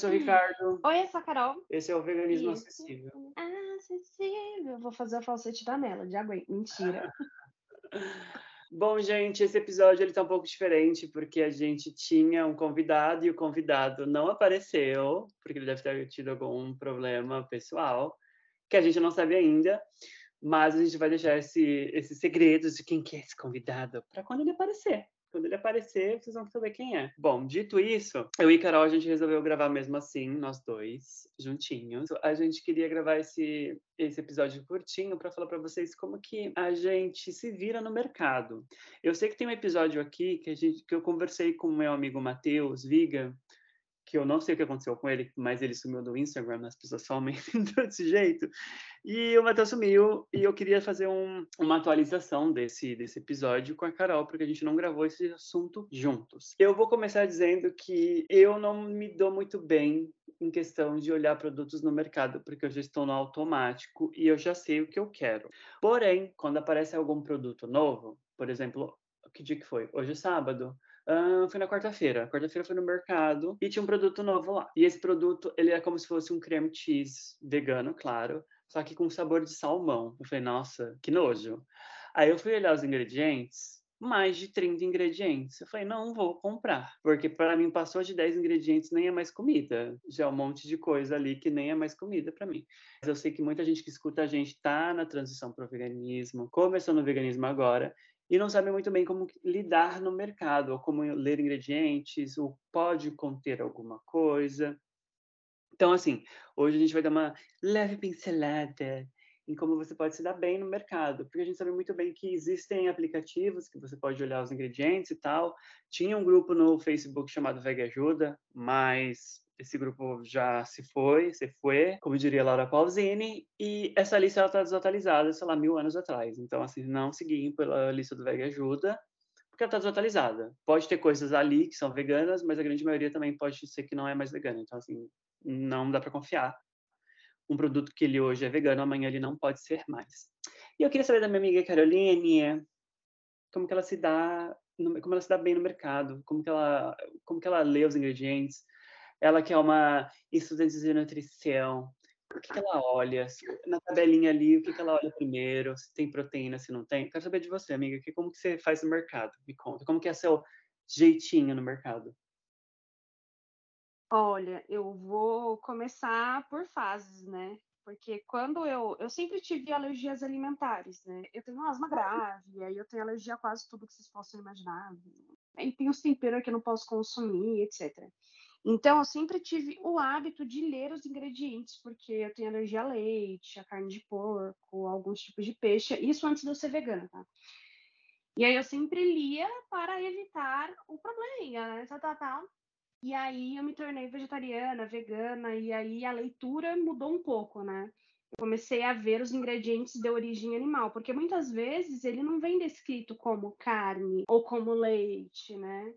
sou o Ricardo. Oi, eu sou a Carol. Esse é o Veganismo Isso. Acessível. Acessível. Vou fazer a falsete da Melody. Aguento. Mentira. Bom, gente, esse episódio ele tá um pouco diferente porque a gente tinha um convidado e o convidado não apareceu, porque ele deve ter tido algum problema pessoal, que a gente não sabe ainda. Mas a gente vai deixar esse, esse segredo de quem que é esse convidado para quando ele aparecer. Quando ele aparecer, vocês vão saber quem é. Bom, dito isso, eu e Carol, a gente resolveu gravar mesmo assim, nós dois, juntinhos. A gente queria gravar esse, esse episódio curtinho para falar para vocês como que a gente se vira no mercado. Eu sei que tem um episódio aqui que, a gente, que eu conversei com o meu amigo Matheus Viga, que eu não sei o que aconteceu com ele, mas ele sumiu do Instagram, as pessoas somem desse jeito. E o Matheus sumiu, e eu queria fazer um, uma atualização desse, desse episódio com a Carol, porque a gente não gravou esse assunto juntos. Eu vou começar dizendo que eu não me dou muito bem em questão de olhar produtos no mercado, porque eu já estou no automático e eu já sei o que eu quero. Porém, quando aparece algum produto novo, por exemplo, que dia que foi? Hoje é sábado. Foi na quarta-feira. Quarta-feira foi no mercado e tinha um produto novo lá. E esse produto, ele é como se fosse um creme cheese vegano, claro, só que com sabor de salmão. Eu falei, nossa, que nojo. Aí eu fui olhar os ingredientes, mais de 30 ingredientes. Eu falei, não vou comprar, porque para mim passou de 10 ingredientes nem é mais comida. Já é um monte de coisa ali que nem é mais comida para mim. Mas eu sei que muita gente que escuta a gente tá na transição para o veganismo, começou no veganismo agora e não sabe muito bem como lidar no mercado, ou como ler ingredientes, ou pode conter alguma coisa. Então, assim, hoje a gente vai dar uma leve pincelada em como você pode se dar bem no mercado, porque a gente sabe muito bem que existem aplicativos que você pode olhar os ingredientes e tal. Tinha um grupo no Facebook chamado Veg Ajuda, mas esse grupo já se foi, se foi, como diria Laura Pausini, e essa lista está desatualizada, sei lá, mil anos atrás. Então, assim, não seguir pela lista do Veg Ajuda, porque ela está desatualizada. Pode ter coisas ali que são veganas, mas a grande maioria também pode ser que não é mais vegana. Então, assim, não dá para confiar. Um produto que ele hoje é vegano, amanhã ele não pode ser mais. E eu queria saber da minha amiga Caroline, como que ela se dá, como ela se dá bem no mercado, como que ela, como que ela lê os ingredientes, ela que é uma estudante de nutrição, o que, que ela olha? Na tabelinha ali, o que, que ela olha primeiro? Se tem proteína, se não tem? Quero saber de você, amiga, que, como que você faz no mercado? Me conta. Como que é seu jeitinho no mercado? Olha, eu vou começar por fases, né? Porque quando eu. Eu sempre tive alergias alimentares, né? Eu tenho asma grave, aí eu tenho alergia a quase tudo que vocês possam imaginar. E tem os temperos que eu não posso consumir, etc. Então, eu sempre tive o hábito de ler os ingredientes, porque eu tenho alergia a leite, a carne de porco, alguns tipos de peixe, isso antes de eu ser vegana, tá? E aí eu sempre lia para evitar o problema, né? Tal, tal, tal. E aí eu me tornei vegetariana, vegana, e aí a leitura mudou um pouco, né? Eu comecei a ver os ingredientes de origem animal, porque muitas vezes ele não vem descrito como carne ou como leite, né?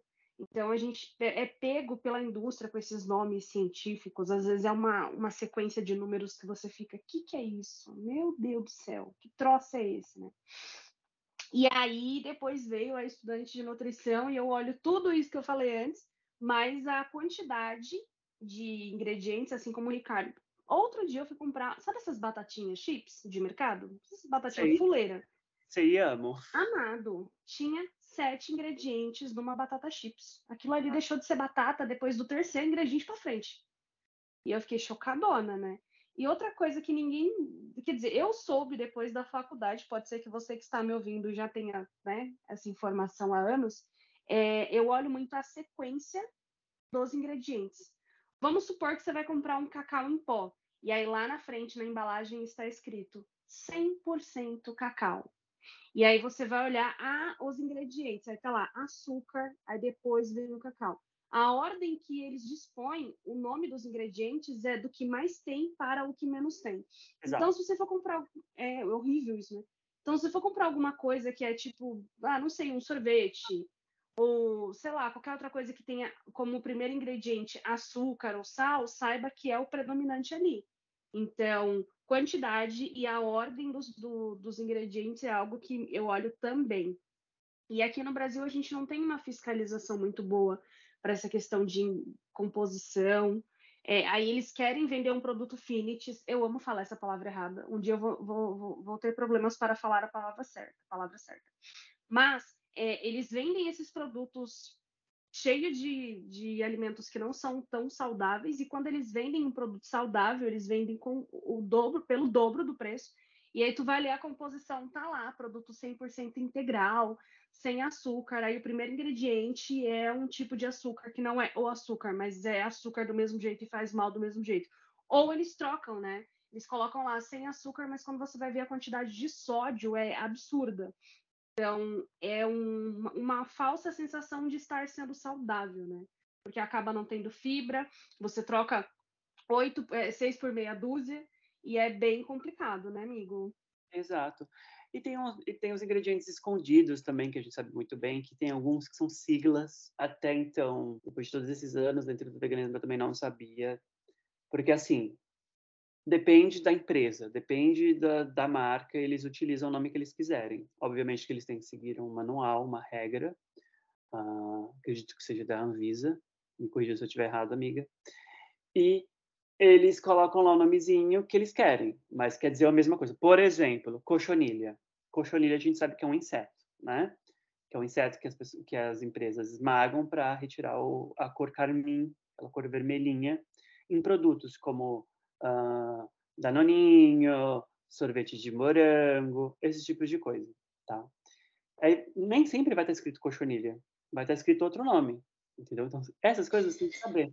Então a gente é pego pela indústria com esses nomes científicos, às vezes é uma, uma sequência de números que você fica, o que, que é isso? Meu Deus do céu, que troço é esse, né? E aí depois veio a estudante de nutrição e eu olho tudo isso que eu falei antes, mais a quantidade de ingredientes, assim como o Ricardo. Outro dia eu fui comprar, sabe essas batatinhas chips de mercado? Essas batatinhas Sei. fuleira. Sei, amo. Amado, tinha sete ingredientes numa batata chips. Aquilo ali deixou de ser batata depois do terceiro ingrediente para frente. E eu fiquei chocadona, né? E outra coisa que ninguém. Quer dizer, eu soube depois da faculdade, pode ser que você que está me ouvindo já tenha né, essa informação há anos. É, eu olho muito a sequência dos ingredientes. Vamos supor que você vai comprar um cacau em pó. E aí lá na frente, na embalagem, está escrito 100% cacau. E aí você vai olhar ah, os ingredientes, aí tá lá açúcar, aí depois vem o cacau. A ordem que eles dispõem, o nome dos ingredientes é do que mais tem para o que menos tem. Exato. Então, se você for comprar. É horrível isso, né? Então, se você for comprar alguma coisa que é tipo, ah, não sei, um sorvete, ou sei lá, qualquer outra coisa que tenha como primeiro ingrediente açúcar ou sal, saiba que é o predominante ali. Então, quantidade e a ordem dos, do, dos ingredientes é algo que eu olho também. E aqui no Brasil a gente não tem uma fiscalização muito boa para essa questão de composição. É, aí eles querem vender um produto finitis. Eu amo falar essa palavra errada. Um dia eu vou, vou, vou ter problemas para falar a palavra certa. A palavra certa. Mas é, eles vendem esses produtos cheios de, de alimentos que não são tão saudáveis e quando eles vendem um produto saudável, eles vendem com o dobro, pelo dobro do preço. E aí tu vai ler a composição, tá lá, produto 100% integral, sem açúcar. Aí o primeiro ingrediente é um tipo de açúcar que não é o açúcar, mas é açúcar do mesmo jeito e faz mal do mesmo jeito. Ou eles trocam, né? Eles colocam lá sem açúcar, mas quando você vai ver a quantidade de sódio é absurda. Então, é um, uma falsa sensação de estar sendo saudável, né? Porque acaba não tendo fibra, você troca oito, é, seis por meia dúzia, e é bem complicado, né, amigo? Exato. E tem, um, e tem os ingredientes escondidos também, que a gente sabe muito bem, que tem alguns que são siglas. Até então, depois de todos esses anos dentro do veganismo, eu também não sabia. Porque, assim, depende da empresa, depende da, da marca, eles utilizam o nome que eles quiserem. Obviamente que eles têm que seguir um manual, uma regra. Uh, acredito que seja da Anvisa. Me corrija se eu estiver errado, amiga. E eles colocam lá o nomezinho que eles querem, mas quer dizer a mesma coisa. Por exemplo, cochonilha. Cochonilha a gente sabe que é um inseto, né? Que é um inseto que as, pessoas, que as empresas esmagam para retirar o, a cor carmim, aquela cor vermelhinha, em produtos como uh, danoninho, sorvete de morango, esses tipos de coisa, tá? Aí, nem sempre vai estar escrito cochonilha, vai estar escrito outro nome, entendeu? Então, essas coisas você tem que saber.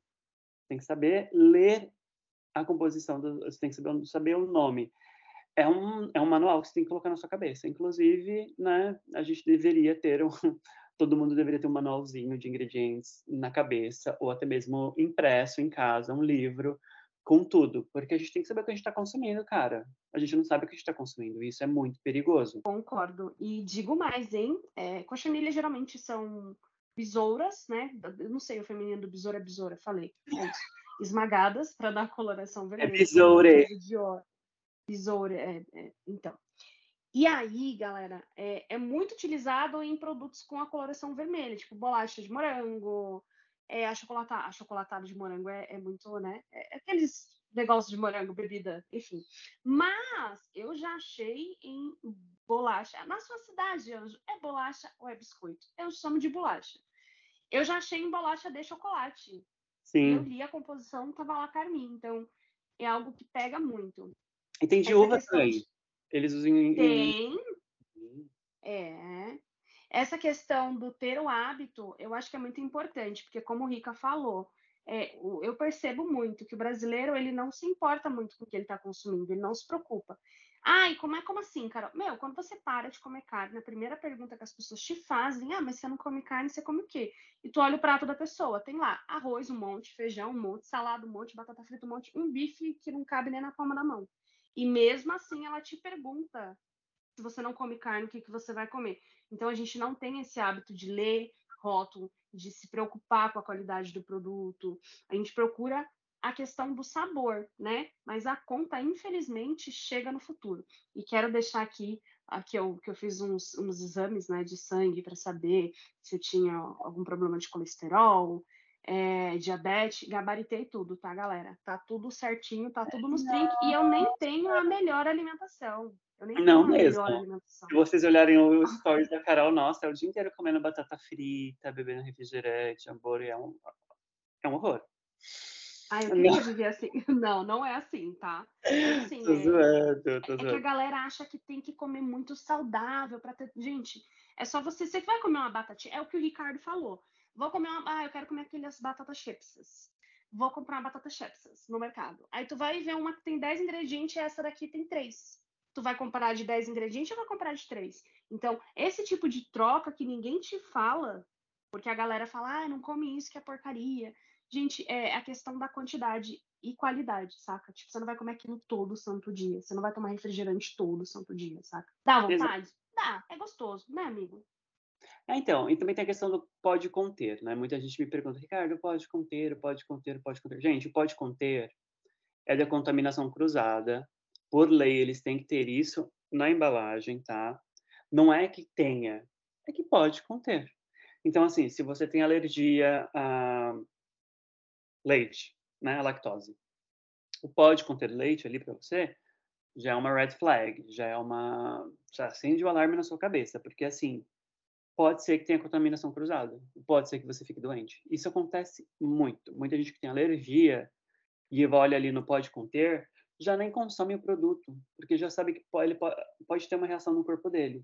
Tem que saber ler a composição, do, você tem que saber, saber o nome. É um, é um manual que você tem que colocar na sua cabeça. Inclusive, né, a gente deveria ter um, todo mundo deveria ter um manualzinho de ingredientes na cabeça, ou até mesmo impresso em casa, um livro com tudo, porque a gente tem que saber o que a gente está consumindo, cara. A gente não sabe o que a gente está consumindo, e isso é muito perigoso. Concordo. E digo mais, hein? É, geralmente são besouras, né? Eu não sei o feminino do besouro é besoura, falei. É esmagadas para dar coloração é vermelha. É besoure. Besoure, é, é, então. E aí, galera, é, é, muito utilizado em produtos com a coloração vermelha, tipo bolacha de morango, é, achocolatado, achocolatado de morango é, é muito, né? É, é aqueles negócios de morango, bebida, enfim. Mas eu já achei em bolacha. Na sua cidade, Anjo, é bolacha ou é biscoito? Eu chamo de bolacha. Eu já achei em bolacha de chocolate. Sim. Eu li a composição, tava lá carmim. Então, é algo que pega muito. E tem de Essa uva também. Eles usam em... Tem. É. Essa questão do ter o hábito, eu acho que é muito importante, porque como o Rica falou, é, eu percebo muito que o brasileiro ele não se importa muito com o que ele está consumindo, ele não se preocupa. Ai, como é como assim, Carol? Meu, quando você para de comer carne, a primeira pergunta que as pessoas te fazem, ah, mas você não come carne, você come o quê? E tu olha o prato da pessoa, tem lá arroz um monte, feijão um monte, salada um monte, batata frita um monte, um bife que não cabe nem na palma da mão. E mesmo assim ela te pergunta se você não come carne, o que, que você vai comer. Então a gente não tem esse hábito de ler rótulo, de se preocupar com a qualidade do produto. A gente procura a questão do sabor, né? Mas a conta, infelizmente, chega no futuro. E quero deixar aqui, aqui eu, que eu fiz uns, uns exames né, de sangue para saber se eu tinha algum problema de colesterol, é, diabetes, gabaritei tudo, tá, galera? Tá tudo certinho, tá tudo nos trinques, e eu nem tenho a melhor alimentação. Eu nem não mesmo. Se vocês olharem os stories da Carol, nossa, é o dia inteiro comendo batata frita, bebendo refrigerante, hambúrguer, é um, é um horror. Ai, eu queria viver assim. Não, não é assim, tá? É assim, tô é, zoando, tô é, zoando. é que a galera acha que tem que comer muito saudável para ter. Gente, é só você. Você vai comer uma batatinha. É o que o Ricardo falou. Vou comer uma. Ah, eu quero comer aquelas batatas chips. Vou comprar uma batata chips no mercado. Aí tu vai ver uma que tem 10 ingredientes e essa daqui tem 3. Tu vai comprar de 10 ingredientes ou vai comprar de 3? Então, esse tipo de troca que ninguém te fala, porque a galera fala, ah, não come isso que é porcaria. Gente, é a questão da quantidade e qualidade, saca? Tipo, você não vai comer aquilo todo santo dia. Você não vai tomar refrigerante todo santo dia, saca? Dá vontade? Exato. Dá, é gostoso, né, amigo? É, então, e também tem a questão do pode conter, né? Muita gente me pergunta, Ricardo, pode conter, pode conter, pode conter. Gente, pode conter é da contaminação cruzada. Por lei, eles têm que ter isso na embalagem, tá? Não é que tenha, é que pode conter. Então, assim, se você tem alergia a leite, né, a lactose. O pode conter leite ali para você já é uma red flag, já é uma. já acende o alarme na sua cabeça, porque assim, pode ser que tenha contaminação cruzada, pode ser que você fique doente. Isso acontece muito. Muita gente que tem alergia e olha ali no pode conter, já nem consome o produto, porque já sabe que ele pode ter uma reação no corpo dele.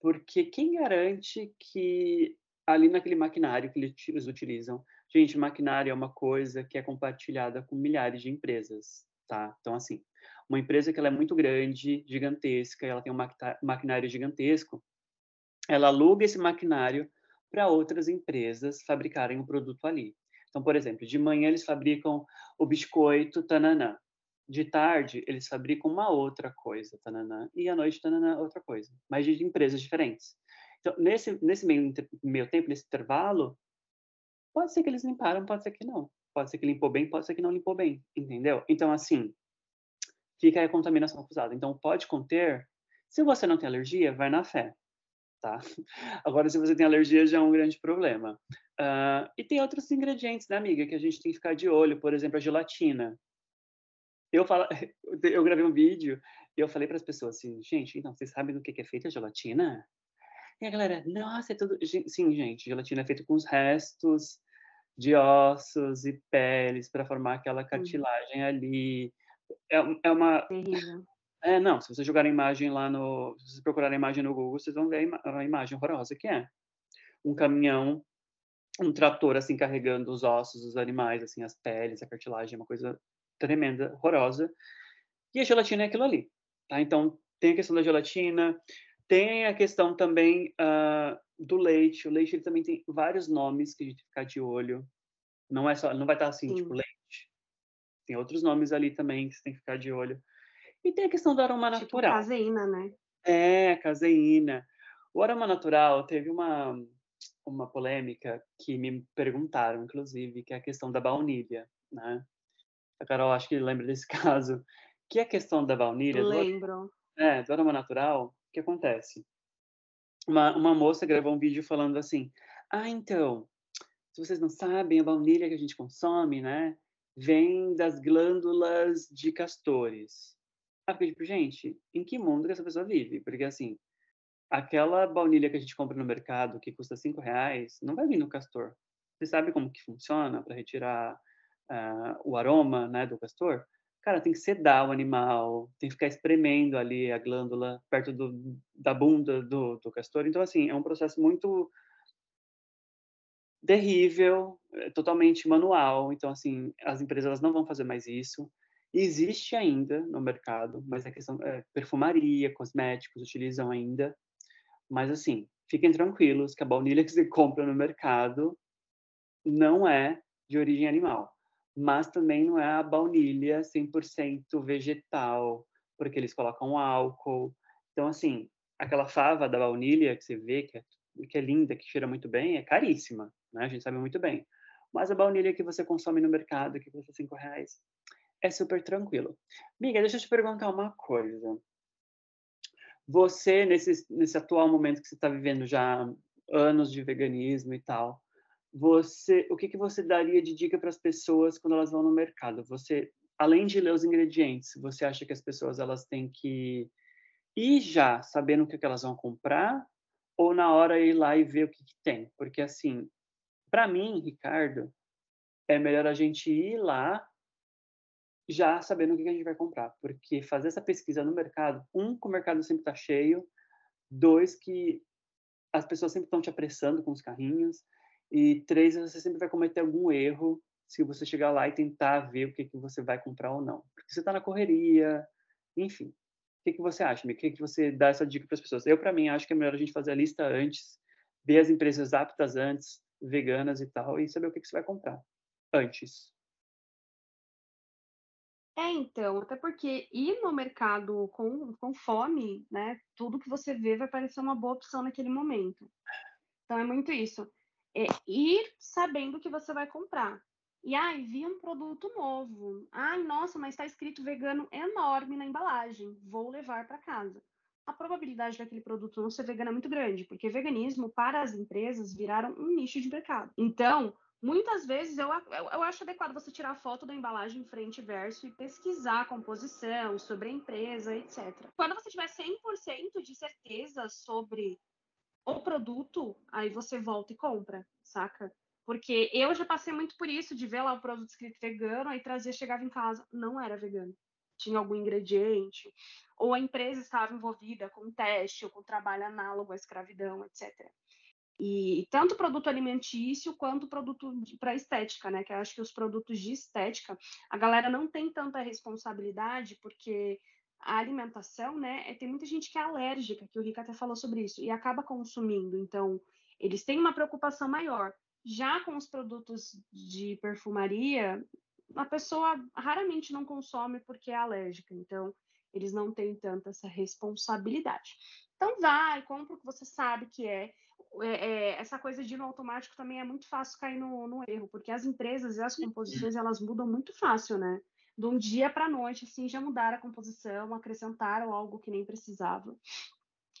Porque quem garante que ali naquele maquinário que eles utilizam, gente, maquinário é uma coisa que é compartilhada com milhares de empresas, tá? Então assim, uma empresa que ela é muito grande, gigantesca, ela tem um maquinário gigantesco, ela aluga esse maquinário para outras empresas fabricarem o produto ali. Então, por exemplo, de manhã eles fabricam o biscoito tananã. De tarde, eles fabricam uma outra coisa, tananã. E à noite, tananã, outra coisa. Mas de empresas diferentes. Então, nesse, nesse meio, meio tempo, nesse intervalo, pode ser que eles limparam, pode ser que não. Pode ser que limpou bem, pode ser que não limpou bem, entendeu? Então, assim, fica a contaminação cruzada. Então, pode conter. Se você não tem alergia, vai na fé, tá? Agora, se você tem alergia, já é um grande problema. Uh, e tem outros ingredientes, né, amiga, que a gente tem que ficar de olho. Por exemplo, a gelatina. Eu, falo, eu gravei um vídeo e eu falei para as pessoas assim, gente, então, vocês sabem do que é feita a gelatina? E a galera, nossa, é tudo... Sim, gente, gelatina é feita com os restos de ossos e peles para formar aquela cartilagem ali é, é uma. Terrível. É, não, se vocês jogarem imagem lá no. Se vocês procurarem imagem no Google, vocês vão ver a, ima a imagem horrorosa que é. Um caminhão, um trator, assim, carregando os ossos dos animais, assim, as peles, a cartilagem, uma coisa tremenda, horrorosa. E a gelatina é aquilo ali, tá? Então, tem a questão da gelatina, tem a questão também uh, do leite. O leite, ele também tem vários nomes que a gente tem que ficar de olho. Não é só, não vai estar assim, tipo, Sim. tipo, leite tem outros nomes ali também que você tem que ficar de olho. E tem a questão do aroma tipo natural. caseína, né? É, caseína. O aroma natural teve uma, uma polêmica que me perguntaram, inclusive, que é a questão da baunilha, né? A Carol acho que lembra desse caso. Que é a questão da baunilha... Lembro. Do, é, do aroma natural, o que acontece? Uma, uma moça gravou um vídeo falando assim, ah, então, se vocês não sabem, a baunilha que a gente consome, né? vem das glândulas de castores. Ah, porque, tipo, gente, em que mundo que essa pessoa vive? Porque, assim, aquela baunilha que a gente compra no mercado, que custa cinco reais, não vai vir no castor. Você sabe como que funciona para retirar uh, o aroma né, do castor? Cara, tem que sedar o animal, tem que ficar espremendo ali a glândula perto do, da bunda do, do castor. Então, assim, é um processo muito terrível, é totalmente manual. Então, assim, as empresas não vão fazer mais isso. Existe ainda no mercado, mas a questão é perfumaria, cosméticos utilizam ainda. Mas, assim, fiquem tranquilos que a baunilha que você compra no mercado não é de origem animal. Mas também não é a baunilha 100% vegetal, porque eles colocam álcool. Então, assim, aquela fava da baunilha que você vê, que é, que é linda, que cheira muito bem, é caríssima né? A gente sabe muito bem. Mas a baunilha que você consome no mercado, que custa cinco reais, é super tranquilo. Miga, deixa eu te perguntar uma coisa. Você, nesse, nesse atual momento que você está vivendo já anos de veganismo e tal, você, o que, que você daria de dica para as pessoas quando elas vão no mercado? Você, além de ler os ingredientes, você acha que as pessoas elas têm que ir já sabendo o que, que elas vão comprar ou na hora ir lá e ver o que, que tem? Porque assim, para mim, Ricardo, é melhor a gente ir lá já sabendo o que a gente vai comprar, porque fazer essa pesquisa no mercado, um, que o mercado sempre está cheio, dois, que as pessoas sempre estão te apressando com os carrinhos, e três, você sempre vai cometer algum erro se você chegar lá e tentar ver o que, que você vai comprar ou não. Porque você está na correria, enfim. O que, que você acha, O que, que você dá essa dica para as pessoas? Eu, para mim, acho que é melhor a gente fazer a lista antes, ver as empresas aptas antes, veganas e tal, e saber o que, que você vai comprar antes. É, então, até porque ir no mercado com, com fome, né? Tudo que você vê vai parecer uma boa opção naquele momento. Então é muito isso. É ir sabendo que você vai comprar. E ai, vi um produto novo. Ai, nossa, mas está escrito vegano enorme na embalagem. Vou levar para casa a probabilidade daquele produto não ser vegano é muito grande, porque veganismo, para as empresas, viraram um nicho de mercado. Então, Muitas vezes eu, eu, eu, acho adequado você tirar foto da embalagem frente e verso e pesquisar a composição, sobre a empresa, etc. Quando você tiver 100% de certeza sobre o produto, aí você volta e compra, saca? Porque eu já passei muito por isso, de ver lá o produto escrito vegano, aí trazia, chegava em casa, não era vegano. Tinha algum ingrediente, ou a empresa estava envolvida com teste ou com trabalho análogo à escravidão, etc. E tanto produto alimentício quanto produto para estética, né? Que eu acho que os produtos de estética, a galera não tem tanta responsabilidade, porque a alimentação, né? É, tem muita gente que é alérgica, que o Rica até falou sobre isso, e acaba consumindo. Então, eles têm uma preocupação maior. Já com os produtos de perfumaria, a pessoa raramente não consome porque é alérgica. Então, eles não têm tanta essa responsabilidade. Então, vai, compra o que você sabe que é. É, é, essa coisa de ir no automático também é muito fácil cair no, no, erro, porque as empresas e as composições elas mudam muito fácil, né? De um dia para a noite, assim, já mudaram a composição, acrescentaram algo que nem precisava.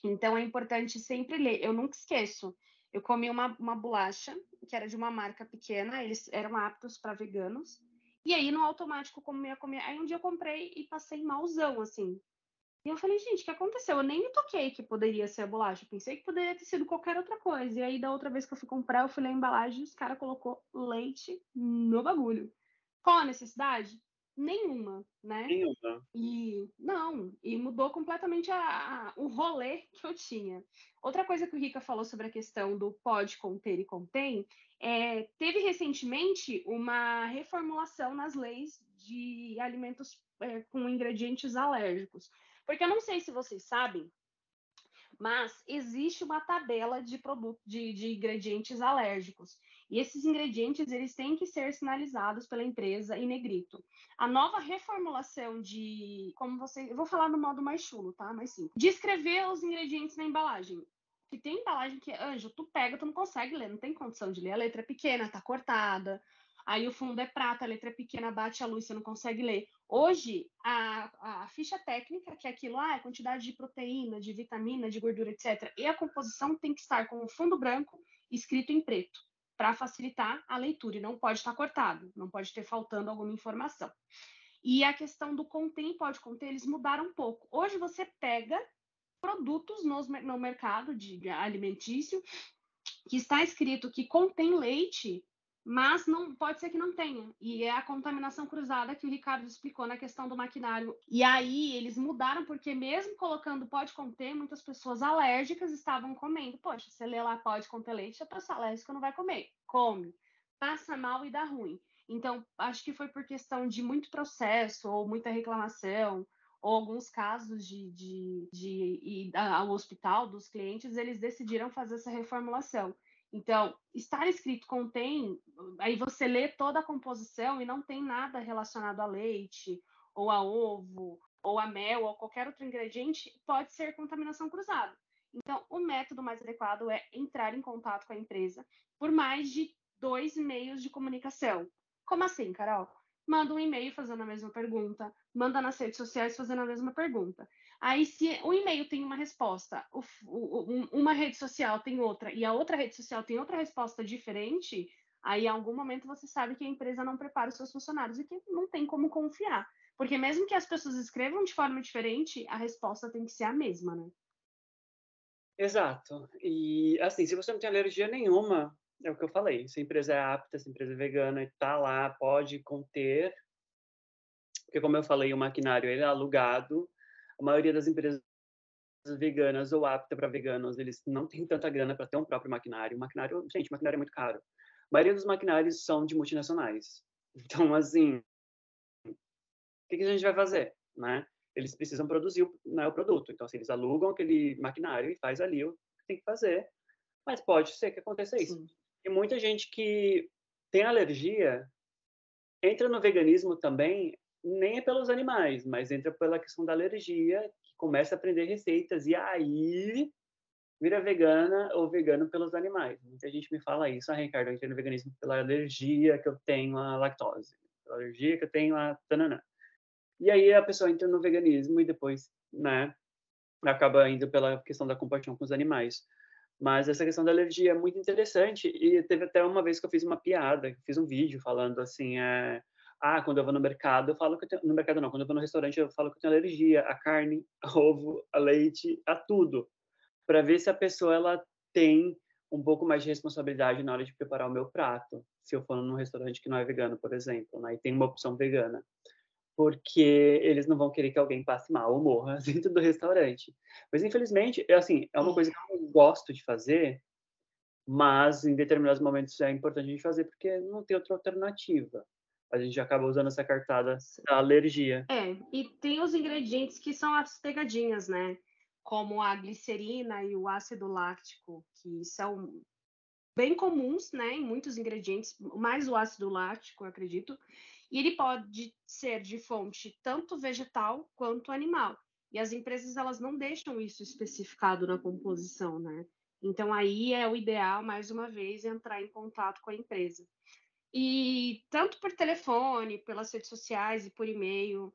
Então é importante sempre ler. Eu nunca esqueço. Eu comi uma, uma bolacha que era de uma marca pequena, eles eram aptos para veganos. E aí no automático comia, comia. Aí um dia eu comprei e passei malzão, assim. E eu falei, gente, o que aconteceu? Eu nem me toquei que poderia ser a bolacha. Pensei que poderia ter sido qualquer outra coisa. E aí, da outra vez que eu fui comprar, eu fui ler a embalagem e os caras colocou leite no bagulho. Qual a necessidade? Nenhuma, né? Nenhuma. E não, e mudou completamente a, a, o rolê que eu tinha. Outra coisa que o Rica falou sobre a questão do pode conter e contém, é, teve recentemente uma reformulação nas leis de alimentos é, com ingredientes alérgicos. Porque eu não sei se vocês sabem, mas existe uma tabela de produto de, de, ingredientes alérgicos. E esses ingredientes eles têm que ser sinalizados pela empresa em negrito. A nova reformulação de, como você, eu vou falar no modo mais chulo, tá? Mais simples. Descrever os ingredientes na embalagem. Que tem embalagem que, anjo, tu pega, tu não consegue ler, não tem condição de ler. A letra é pequena, tá cortada. Aí o fundo é prata, a letra é pequena, bate a luz, você não consegue ler. Hoje, a, a ficha técnica, que é aquilo, ah, a quantidade de proteína, de vitamina, de gordura, etc., e a composição tem que estar com o fundo branco escrito em preto, para facilitar a leitura, e não pode estar cortado, não pode ter faltando alguma informação. E a questão do contém pode conter, eles mudaram um pouco. Hoje você pega produtos no, no mercado de alimentício que está escrito que contém leite mas não pode ser que não tenha. E é a contaminação cruzada que o Ricardo explicou na questão do maquinário. E aí eles mudaram porque mesmo colocando pode conter, muitas pessoas alérgicas estavam comendo. Poxa, você lê lá pode conter leite, a pessoa alérgica não vai comer. Come. Passa mal e dá ruim. Então, acho que foi por questão de muito processo ou muita reclamação, ou alguns casos de, de, de ir ao hospital dos clientes, eles decidiram fazer essa reformulação. Então, estar escrito contém, aí você lê toda a composição e não tem nada relacionado a leite, ou a ovo, ou a mel, ou qualquer outro ingrediente, pode ser contaminação cruzada. Então, o método mais adequado é entrar em contato com a empresa por mais de dois meios de comunicação. Como assim, Carol? Manda um e-mail fazendo a mesma pergunta, manda nas redes sociais fazendo a mesma pergunta. Aí, se o e-mail tem uma resposta, o, o, uma rede social tem outra, e a outra rede social tem outra resposta diferente, aí em algum momento você sabe que a empresa não prepara os seus funcionários e que não tem como confiar. Porque mesmo que as pessoas escrevam de forma diferente, a resposta tem que ser a mesma, né? Exato. E assim, se você não tem alergia nenhuma, é o que eu falei, se a empresa é apta, se a empresa é vegana e tá lá, pode conter. Porque como eu falei, o maquinário ele é alugado, a maioria das empresas veganas ou apta para veganos, eles não têm tanta grana para ter um próprio maquinário. O maquinário, gente, o maquinário é muito caro. A maioria dos maquinários são de multinacionais. Então, assim, o que, que a gente vai fazer, né? Eles precisam produzir né, o produto. Então, assim, eles alugam aquele maquinário e faz ali o que tem que fazer. Mas pode ser que aconteça isso. Sim. E muita gente que tem alergia entra no veganismo também nem é pelos animais, mas entra pela questão da alergia, que começa a aprender receitas e aí vira vegana ou vegano pelos animais. Muita gente me fala isso, ah, Ricardo, eu entrei no veganismo pela alergia que eu tenho à lactose, pela alergia que eu tenho a tananã. E aí a pessoa entra no veganismo e depois, né, acaba indo pela questão da compaixão com os animais. Mas essa questão da alergia é muito interessante e teve até uma vez que eu fiz uma piada, fiz um vídeo falando assim, é, ah, quando eu vou no mercado, eu falo que eu tenho, no mercado não, quando eu vou no restaurante, eu falo que eu tenho alergia a carne, a ovo, a leite, a tudo, para ver se a pessoa ela tem um pouco mais de responsabilidade na hora de preparar o meu prato, se eu for num restaurante que não é vegano, por exemplo, né, e tem uma opção vegana porque eles não vão querer que alguém passe mal ou morra dentro do restaurante. Mas infelizmente, é assim, é uma coisa que eu não gosto de fazer, mas em determinados momentos é importante a gente fazer porque não tem outra alternativa. A gente acaba usando essa cartada da alergia. É, e tem os ingredientes que são as pegadinhas, né? Como a glicerina e o ácido láctico, que são bem comuns, né, em muitos ingredientes, mais o ácido láctico, eu acredito, e ele pode ser de fonte tanto vegetal quanto animal. E as empresas elas não deixam isso especificado na composição, né? Então aí é o ideal, mais uma vez, entrar em contato com a empresa. E tanto por telefone, pelas redes sociais e por e-mail,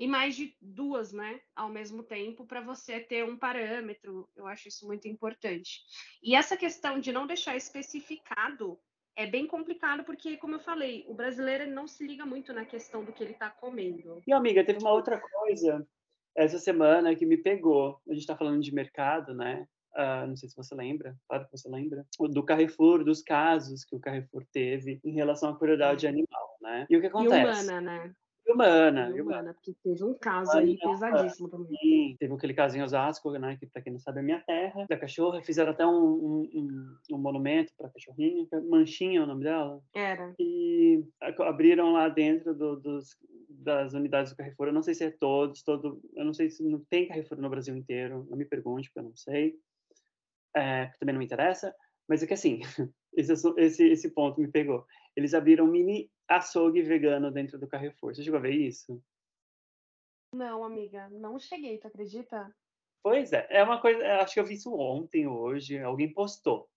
e mais de duas, né, ao mesmo tempo, para você ter um parâmetro. Eu acho isso muito importante. E essa questão de não deixar especificado é bem complicado porque, como eu falei, o brasileiro não se liga muito na questão do que ele está comendo. E, amiga, teve uma outra coisa essa semana que me pegou. A gente está falando de mercado, né? Uh, não sei se você lembra, claro que você lembra, do Carrefour, dos casos que o Carrefour teve em relação à crueldade animal, né? E o que acontece? E humana, né? Humana. E humana, porque teve um caso aí pesadíssimo também. Sim, teve aquele caso em Osasco, né, que para quem não sabe é minha terra, da cachorra, fizeram até um, um, um monumento para a cachorrinha, é Manchinha é o nome dela. Era. E abriram lá dentro do, dos, das unidades do Carrefour, eu não sei se é todos, todo, eu não sei se não tem Carrefour no Brasil inteiro, não me pergunte, porque eu não sei, é, também não me interessa, mas é que assim, esse, esse, esse ponto me pegou. Eles abriram um mini açougue vegano dentro do Carrefour. Você chegou a ver isso? Não, amiga, não cheguei, tu acredita? Pois é, é uma coisa, acho que eu vi isso ontem, hoje, alguém postou.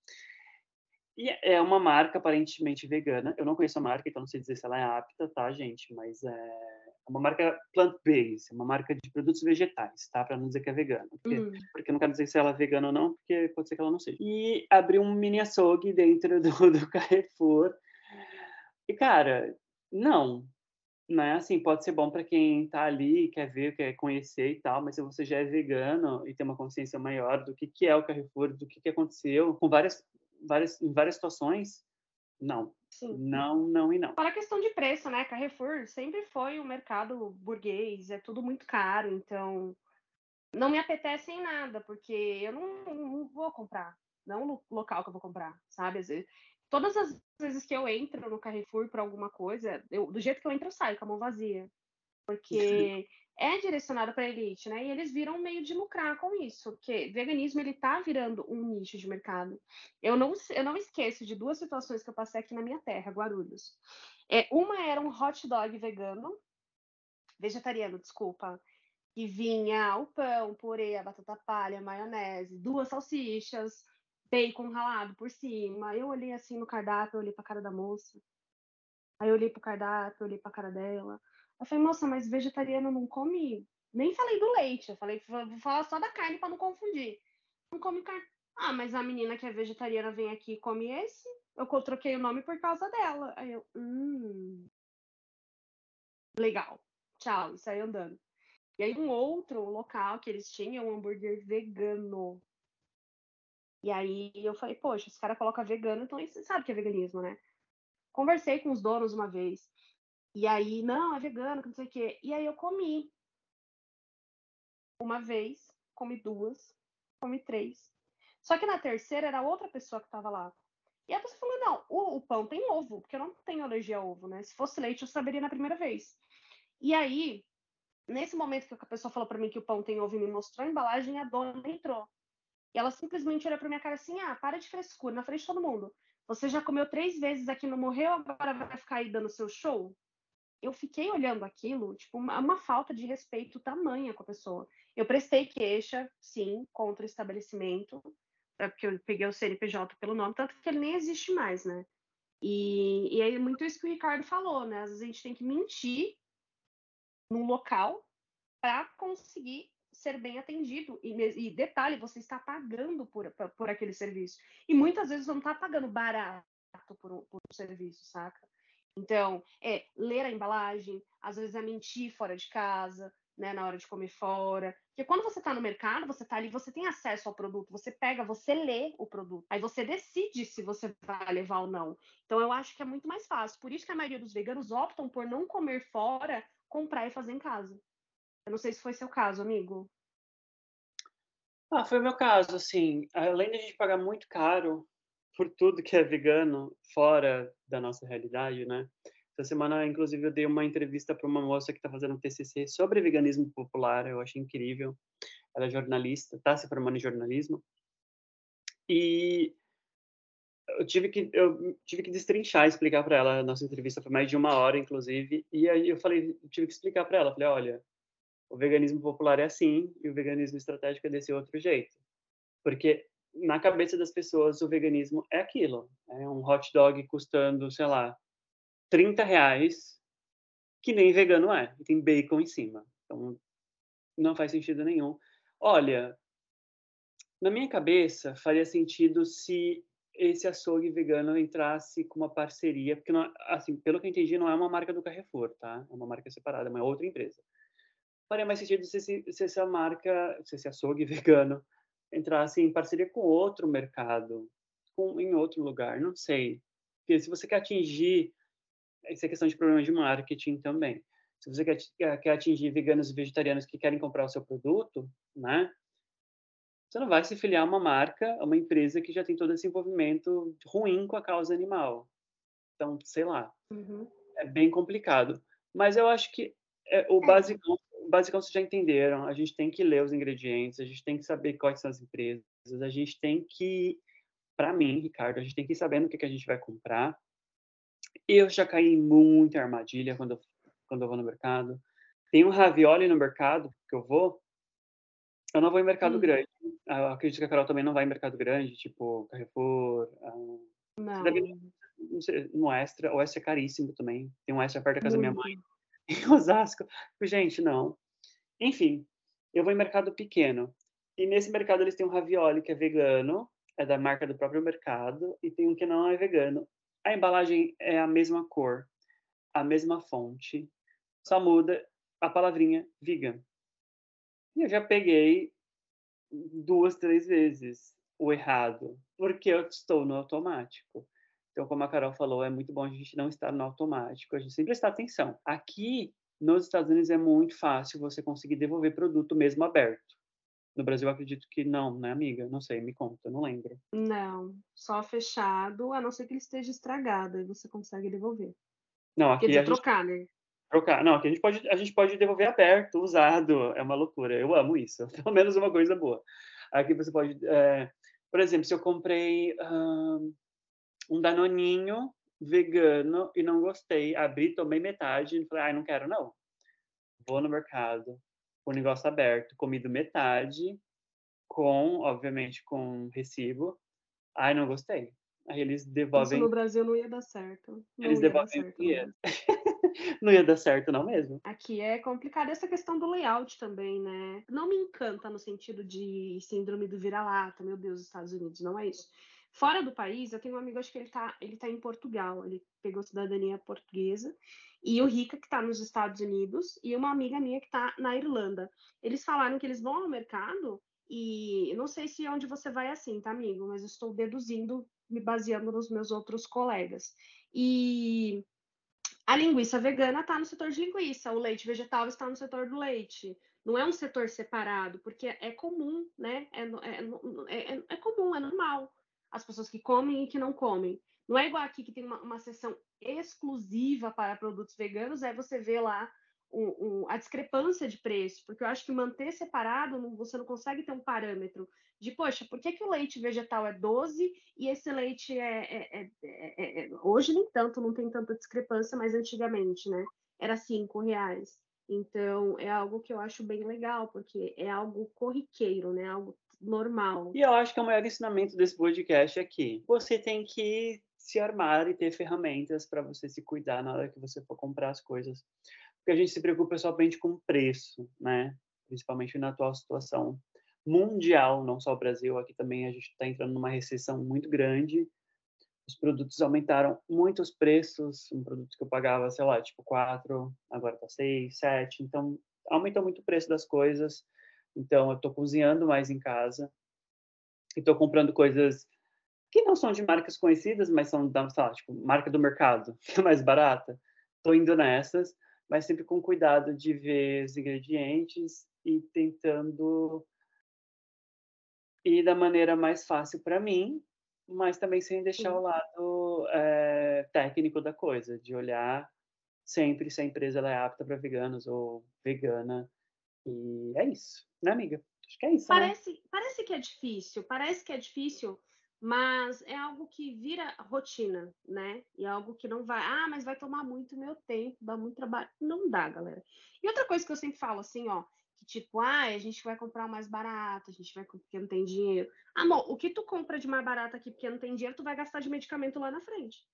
E é uma marca aparentemente vegana. Eu não conheço a marca, então não sei dizer se ela é apta, tá, gente? Mas é uma marca plant-based, uma marca de produtos vegetais, tá? Para não dizer que é vegana. Porque, hum. porque eu não quero dizer se ela é vegana ou não, porque pode ser que ela não seja. E abriu um mini açougue dentro do, do Carrefour e, cara, não. Não é assim, pode ser bom para quem tá ali, quer ver, quer conhecer e tal, mas se você já é vegano e tem uma consciência maior do que, que é o Carrefour, do que, que aconteceu, com várias, várias, em várias situações, não. Sim. Não, não e não. Para a questão de preço, né? Carrefour sempre foi um mercado burguês, é tudo muito caro, então não me apetece em nada, porque eu não, não vou comprar, não no local que eu vou comprar, sabe? Todas as vezes que eu entro no Carrefour para alguma coisa, eu, do jeito que eu entro, eu saio com a mão vazia. Porque é direcionado para elite, né? E eles viram um meio de lucrar com isso, porque veganismo ele tá virando um nicho de mercado. Eu não, eu não esqueço de duas situações que eu passei aqui na minha terra, Guarulhos. É, uma era um hot dog vegano, vegetariano, desculpa, que vinha o pão, purê, a batata palha, maionese, duas salsichas, bacon ralado por cima. Eu olhei assim no cardápio, olhei pra cara da moça. Aí eu olhei pro cardápio, olhei pra cara dela. Eu falei, moça, mas vegetariano não come. Nem falei do leite, eu falei, vou falar só da carne para não confundir. Não come carne. Ah, mas a menina que é vegetariana vem aqui e come esse. Eu troquei o nome por causa dela. Aí eu, hum. Legal. Tchau, e saí andando. E aí um outro local que eles tinham um hambúrguer vegano. E aí eu falei, poxa, esse cara coloca vegano, então você sabe que é veganismo, né? Conversei com os donos uma vez. E aí, não, é vegano, não sei o quê. E aí eu comi. Uma vez, comi duas, comi três. Só que na terceira era outra pessoa que estava lá. E a pessoa falou: não, o, o, pão tem ovo, porque eu não tenho alergia a ovo, né? Se fosse leite, eu saberia na primeira vez. E aí, nesse momento que a pessoa falou para mim que o pão tem ovo e me mostrou a embalagem, a dona entrou. E ela simplesmente olhou pra minha cara assim: ah, para de frescura, na frente de todo mundo. Você já comeu três vezes aqui, não morreu, agora vai ficar aí dando seu show? Eu fiquei olhando aquilo, tipo, uma, uma falta de respeito tamanha com a pessoa. Eu prestei queixa, sim, contra o estabelecimento, é porque eu peguei o CNPJ pelo nome, tanto que ele nem existe mais, né? E, e é muito isso que o Ricardo falou, né? Às vezes a gente tem que mentir num local para conseguir ser bem atendido. E, e detalhe, você está pagando por, por, aquele serviço. E muitas vezes não está pagando barato por um, por um serviço, saca? Então, é ler a embalagem, às vezes é mentir fora de casa, né, na hora de comer fora. Porque quando você está no mercado, você está ali, você tem acesso ao produto, você pega, você lê o produto. Aí você decide se você vai levar ou não. Então eu acho que é muito mais fácil. Por isso que a maioria dos veganos optam por não comer fora, comprar e fazer em casa. Eu não sei se foi seu caso, amigo. Ah, foi o meu caso, assim. Além de a gente pagar muito caro por tudo que é vegano fora da nossa realidade, né? Essa semana, inclusive, eu dei uma entrevista para uma moça que está fazendo um TCC sobre veganismo popular. Eu achei incrível. Ela é jornalista, está se formando em jornalismo. E eu tive que eu tive que destrinchar, explicar para ela. A nossa entrevista foi mais de uma hora, inclusive. E aí eu falei, eu tive que explicar para ela. Falei, olha, o veganismo popular é assim e o veganismo estratégico é desse outro jeito. Porque na cabeça das pessoas o veganismo é aquilo, é um hot dog custando, sei lá, 30 reais, que nem vegano é, e tem bacon em cima. Então, não faz sentido nenhum. Olha, na minha cabeça, faria sentido se esse açougue vegano entrasse com uma parceria, porque, não, assim, pelo que eu entendi, não é uma marca do Carrefour, tá? É uma marca separada, é uma outra empresa. Faria mais sentido se, se, se essa marca, se esse açougue vegano entrasse em parceria com outro mercado, com, em outro lugar, não sei. Porque se você quer atingir isso é questão de problema de marketing também. Se você quer, quer atingir veganos e vegetarianos que querem comprar o seu produto, né? Você não vai se filiar a uma marca, a uma empresa que já tem todo esse envolvimento ruim com a causa animal. Então, sei lá. Uhum. É bem complicado. Mas eu acho que é, o, é. Basicão, basicão vocês já entenderam. A gente tem que ler os ingredientes, a gente tem que saber quais são as empresas, a gente tem que, para mim, Ricardo, a gente tem que ir sabendo o que, que a gente vai comprar eu já caí em muita armadilha quando eu, quando eu vou no mercado. Tem um ravioli no mercado que eu vou, eu não vou em mercado hum. grande. Eu acredito que a Carol também não vai em mercado grande, tipo Carrefour. Uh, não. Deve, não sei, no Extra. O Extra é caríssimo também. Tem um Extra perto da casa da minha mãe, em Osasco. Gente, não. Enfim, eu vou em mercado pequeno. E nesse mercado eles têm um ravioli que é vegano, é da marca do próprio mercado, e tem um que não é vegano. A embalagem é a mesma cor, a mesma fonte, só muda a palavrinha vegan. E eu já peguei duas, três vezes o errado, porque eu estou no automático. Então, como a Carol falou, é muito bom a gente não estar no automático, a gente sempre prestar atenção. Aqui, nos Estados Unidos, é muito fácil você conseguir devolver produto mesmo aberto. No Brasil, acredito que não, né, amiga? Não sei, me conta, não lembro. Não, só fechado, a não ser que ele esteja estragado, aí você consegue devolver. Não, aqui Quer dizer, a trocar, gente... né? Trocar. Não, aqui a gente, pode, a gente pode devolver aberto, usado. É uma loucura. Eu amo isso. Pelo menos uma coisa boa. Aqui você pode. É... Por exemplo, se eu comprei um, um danoninho vegano e não gostei, abri, tomei metade e falei, ai, ah, não quero, não. Vou no mercado, o negócio aberto, comido metade, com, obviamente, com recibo. Ai, não gostei. Aí eles devolvem. Isso no Brasil não ia dar certo. Não eles devolvem certo, dinheiro. não ia dar certo, não mesmo. Aqui é complicado essa questão do layout também, né? Não me encanta no sentido de síndrome do vira-lata, meu Deus, Estados Unidos, não é isso. Fora do país, eu tenho um amigo, acho que ele tá, ele tá em Portugal, ele pegou cidadania portuguesa, e o Rica, que está nos Estados Unidos, e uma amiga minha que está na Irlanda. Eles falaram que eles vão ao mercado, e não sei se onde você vai assim, tá, amigo? Mas eu estou deduzindo, me baseando nos meus outros colegas. E a linguiça vegana está no setor de linguiça, o leite vegetal está no setor do leite. Não é um setor separado, porque é comum, né? É, é, é, é comum, é normal as pessoas que comem e que não comem. Não é igual aqui que tem uma, uma seção exclusiva para produtos veganos, aí você vê lá um, um, a discrepância de preço, porque eu acho que manter separado, não, você não consegue ter um parâmetro de, poxa, por que, que o leite vegetal é 12 e esse leite é, é, é, é, Hoje nem tanto, não tem tanta discrepância, mas antigamente, né? Era 5 reais. Então, é algo que eu acho bem legal, porque é algo corriqueiro, né? Algo normal. E eu acho que o maior ensinamento desse podcast é que você tem que se armar e ter ferramentas para você se cuidar na hora que você for comprar as coisas. Porque a gente se preocupa somente com preço, né? principalmente na atual situação mundial, não só o Brasil, aqui também a gente está entrando numa recessão muito grande. Os produtos aumentaram muito os preços, um produto que eu pagava, sei lá, tipo 4, agora tá 6, 7, então aumentou muito o preço das coisas. Então eu estou cozinhando mais em casa e estou comprando coisas que não são de marcas conhecidas, mas são da, sei lá, tipo, marca do mercado, que é mais barata. Estou indo nessas, mas sempre com cuidado de ver os ingredientes e tentando ir da maneira mais fácil para mim, mas também sem deixar o lado é, técnico da coisa, de olhar sempre se a empresa é apta para veganos ou vegana. E é isso, né, amiga? Acho que é isso. Né? Parece, né? parece que é difícil, parece que é difícil, mas é algo que vira rotina, né? E é algo que não vai, ah, mas vai tomar muito meu tempo, dá muito trabalho. Não dá, galera. E outra coisa que eu sempre falo assim, ó, que tipo, ah, a gente vai comprar mais barato, a gente vai porque não tem dinheiro. Amor, o que tu compra de mais barato aqui porque não tem dinheiro, tu vai gastar de medicamento lá na frente.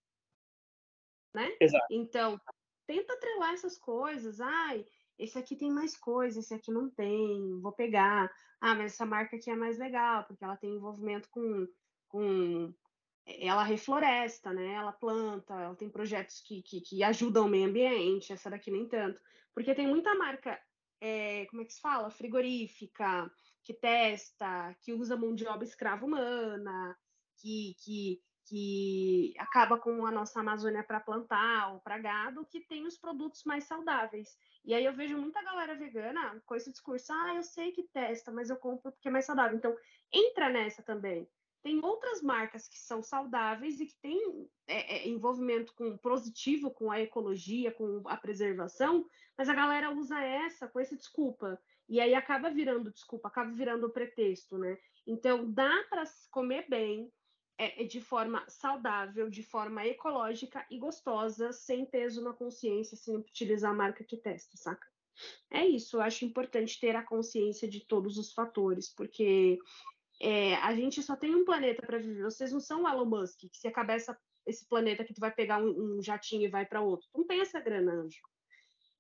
Né? Exato. Então, tenta atrelar essas coisas. Ai, esse aqui tem mais coisa, esse aqui não tem, vou pegar. Ah, mas essa marca aqui é mais legal, porque ela tem envolvimento com. com ela refloresta, né? Ela planta, ela tem projetos que, que, que ajudam o meio ambiente, essa daqui nem tanto. Porque tem muita marca é, como é que se fala? Frigorífica, que testa, que usa mão de obra escrava humana, que, que, que acaba com a nossa Amazônia para plantar ou para gado, que tem os produtos mais saudáveis. E aí eu vejo muita galera vegana com esse discurso, ah, eu sei que testa, mas eu compro porque é mais saudável. Então, entra nessa também. Tem outras marcas que são saudáveis e que têm é, é, envolvimento com positivo com a ecologia, com a preservação, mas a galera usa essa com esse desculpa. E aí acaba virando desculpa, acaba virando pretexto, né? Então dá para comer bem, é, é, de forma saudável, de forma ecológica e gostosa, sem peso na consciência, sem utilizar a marca que testa, saca? É isso, eu acho importante ter a consciência de todos os fatores, porque é, a gente só tem um planeta para viver. Vocês não são o Elon Musk, que se acabar essa, esse planeta que tu vai pegar um, um jatinho e vai para outro. Não tem essa grana, anjo.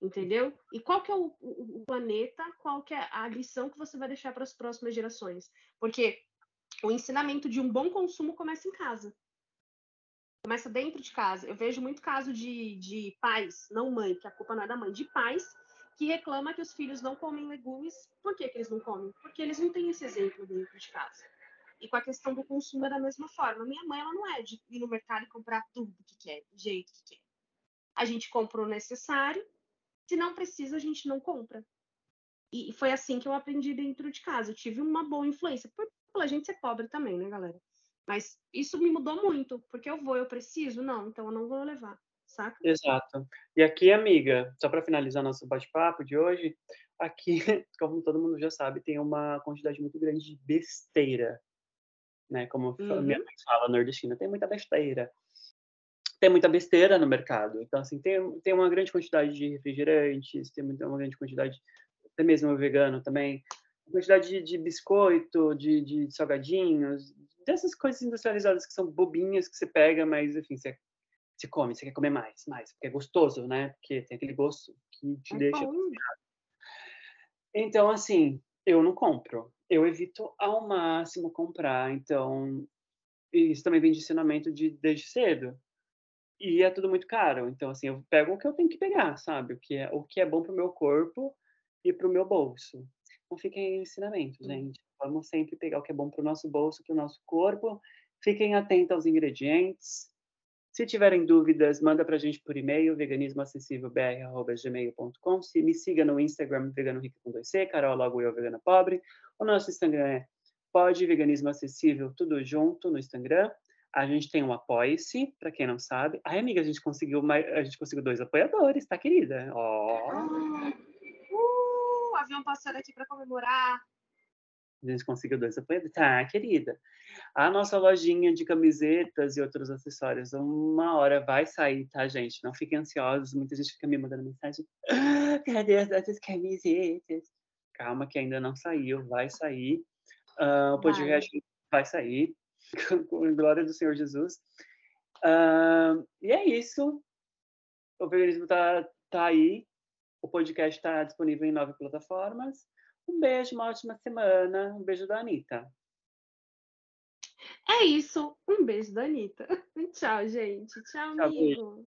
Entendeu? E qual que é o, o, o planeta, qual que é a lição que você vai deixar para as próximas gerações? Porque o ensinamento de um bom consumo começa em casa. Começa dentro de casa. Eu vejo muito caso de, de pais, não mãe, que a culpa não é da mãe, de pais que reclama que os filhos não comem legumes. Por que, que eles não comem? Porque eles não têm esse exemplo dentro de casa. E com a questão do consumo é da mesma forma. Minha mãe, ela não é de ir no mercado e comprar tudo que quer, do jeito que quer. A gente compra o necessário, se não precisa, a gente não compra. E foi assim que eu aprendi dentro de casa. Eu tive uma boa influência, por, pela gente ser pobre também, né, galera? Mas isso me mudou muito, porque eu vou, eu preciso? Não, então eu não vou levar saca? Exato. E aqui, amiga, só para finalizar nosso bate-papo de hoje, aqui, como todo mundo já sabe, tem uma quantidade muito grande de besteira, né? Como uhum. minha mãe fala nordestina, tem muita besteira. Tem muita besteira no mercado. Então, assim, tem, tem uma grande quantidade de refrigerantes, tem uma grande quantidade, até mesmo vegano também, quantidade de, de biscoito, de, de salgadinhos, dessas coisas industrializadas que são bobinhas que você pega, mas, enfim, você você come, você quer comer mais, mais, porque é gostoso, né? Porque tem aquele gosto que te é deixa. Bom. Então, assim, eu não compro. Eu evito ao máximo comprar. Então, isso também vem de ensinamento de desde cedo. E é tudo muito caro. Então, assim, eu pego o que eu tenho que pegar, sabe? O que é, o que é bom para o meu corpo e para o meu bolso. Não fiquem em ensinamento, gente. Vamos sempre pegar o que é bom para o nosso bolso, para o nosso corpo. Fiquem atentos aos ingredientes se tiverem dúvidas, manda para a gente por e-mail, veganismoacessívelbr.gmail.com. Se me siga no Instagram, vegano rico com 2C, Carol logo eu, vegana pobre. O nosso Instagram é pode veganismo acessível, tudo junto no Instagram. A gente tem um apoie-se, para quem não sabe. Ai, amiga, a gente conseguiu mais, a gente conseguiu dois apoiadores, tá, querida? Ó. Oh. Avião passando aqui para comemorar. A gente conseguiu dois apoiadores. Tá, querida. A nossa lojinha de camisetas e outros acessórios, uma hora vai sair, tá, gente? Não fiquem ansiosos. Muita gente fica me mandando mensagem. Ah, cadê as camisetas? Calma, que ainda não saiu. Vai sair. Uh, o podcast vai. vai sair. Com glória do Senhor Jesus. Uh, e é isso. O veganismo tá, tá aí. O podcast está disponível em nove plataformas. Um beijo, uma ótima semana. Um beijo da Anitta. É isso. Um beijo da Anitta. Tchau, gente. Tchau, Tchau, beijo. amigo.